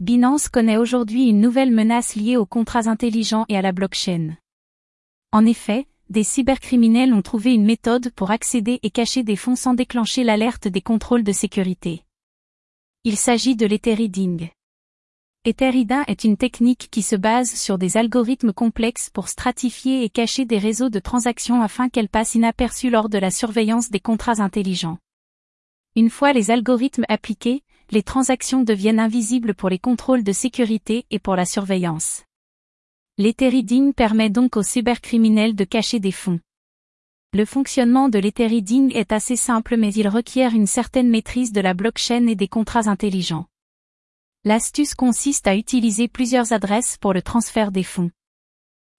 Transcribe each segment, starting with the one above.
Binance connaît aujourd'hui une nouvelle menace liée aux contrats intelligents et à la blockchain. En effet, des cybercriminels ont trouvé une méthode pour accéder et cacher des fonds sans déclencher l'alerte des contrôles de sécurité. Il s'agit de l'ethereading. Ethereading est une technique qui se base sur des algorithmes complexes pour stratifier et cacher des réseaux de transactions afin qu'elles passent inaperçues lors de la surveillance des contrats intelligents. Une fois les algorithmes appliqués, les transactions deviennent invisibles pour les contrôles de sécurité et pour la surveillance. L'ethereading permet donc aux cybercriminels de cacher des fonds. Le fonctionnement de l'ethereading est assez simple mais il requiert une certaine maîtrise de la blockchain et des contrats intelligents. L'astuce consiste à utiliser plusieurs adresses pour le transfert des fonds.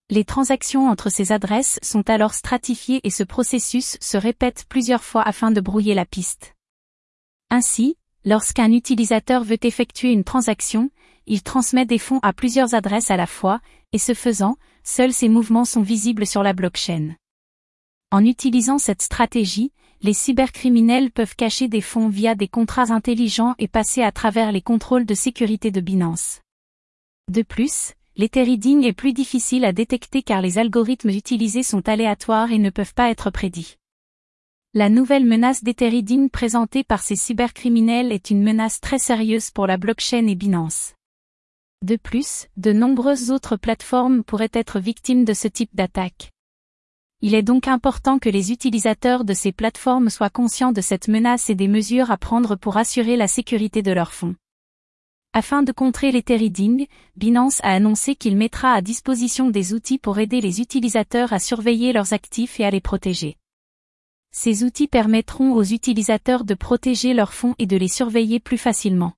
Les transactions entre ces adresses sont alors stratifiées et ce processus se répète plusieurs fois afin de brouiller la piste. Ainsi, lorsqu'un utilisateur veut effectuer une transaction, il transmet des fonds à plusieurs adresses à la fois, et ce faisant, seuls ces mouvements sont visibles sur la blockchain. En utilisant cette stratégie, les cybercriminels peuvent cacher des fonds via des contrats intelligents et passer à travers les contrôles de sécurité de Binance. De plus, l'ethereading est plus difficile à détecter car les algorithmes utilisés sont aléatoires et ne peuvent pas être prédits. La nouvelle menace d'Ethereading présentée par ces cybercriminels est une menace très sérieuse pour la blockchain et Binance. De plus, de nombreuses autres plateformes pourraient être victimes de ce type d'attaque. Il est donc important que les utilisateurs de ces plateformes soient conscients de cette menace et des mesures à prendre pour assurer la sécurité de leurs fonds. Afin de contrer l'Ethereading, Binance a annoncé qu'il mettra à disposition des outils pour aider les utilisateurs à surveiller leurs actifs et à les protéger. Ces outils permettront aux utilisateurs de protéger leurs fonds et de les surveiller plus facilement.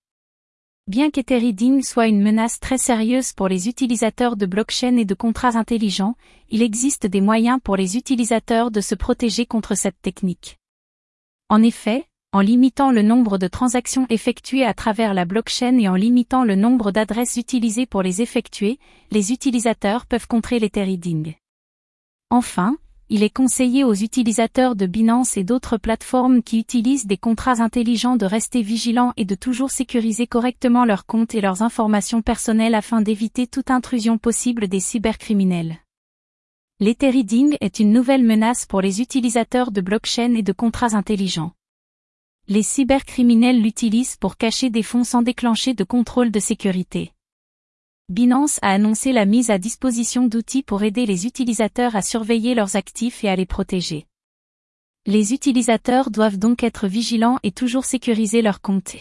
Bien qu'Ethereading soit une menace très sérieuse pour les utilisateurs de blockchain et de contrats intelligents, il existe des moyens pour les utilisateurs de se protéger contre cette technique. En effet, en limitant le nombre de transactions effectuées à travers la blockchain et en limitant le nombre d'adresses utilisées pour les effectuer, les utilisateurs peuvent contrer l'Ethereading. Enfin, il est conseillé aux utilisateurs de Binance et d'autres plateformes qui utilisent des contrats intelligents de rester vigilants et de toujours sécuriser correctement leurs comptes et leurs informations personnelles afin d'éviter toute intrusion possible des cybercriminels. L'Ethereading est une nouvelle menace pour les utilisateurs de blockchain et de contrats intelligents. Les cybercriminels l'utilisent pour cacher des fonds sans déclencher de contrôle de sécurité. Binance a annoncé la mise à disposition d'outils pour aider les utilisateurs à surveiller leurs actifs et à les protéger. Les utilisateurs doivent donc être vigilants et toujours sécuriser leurs comptes.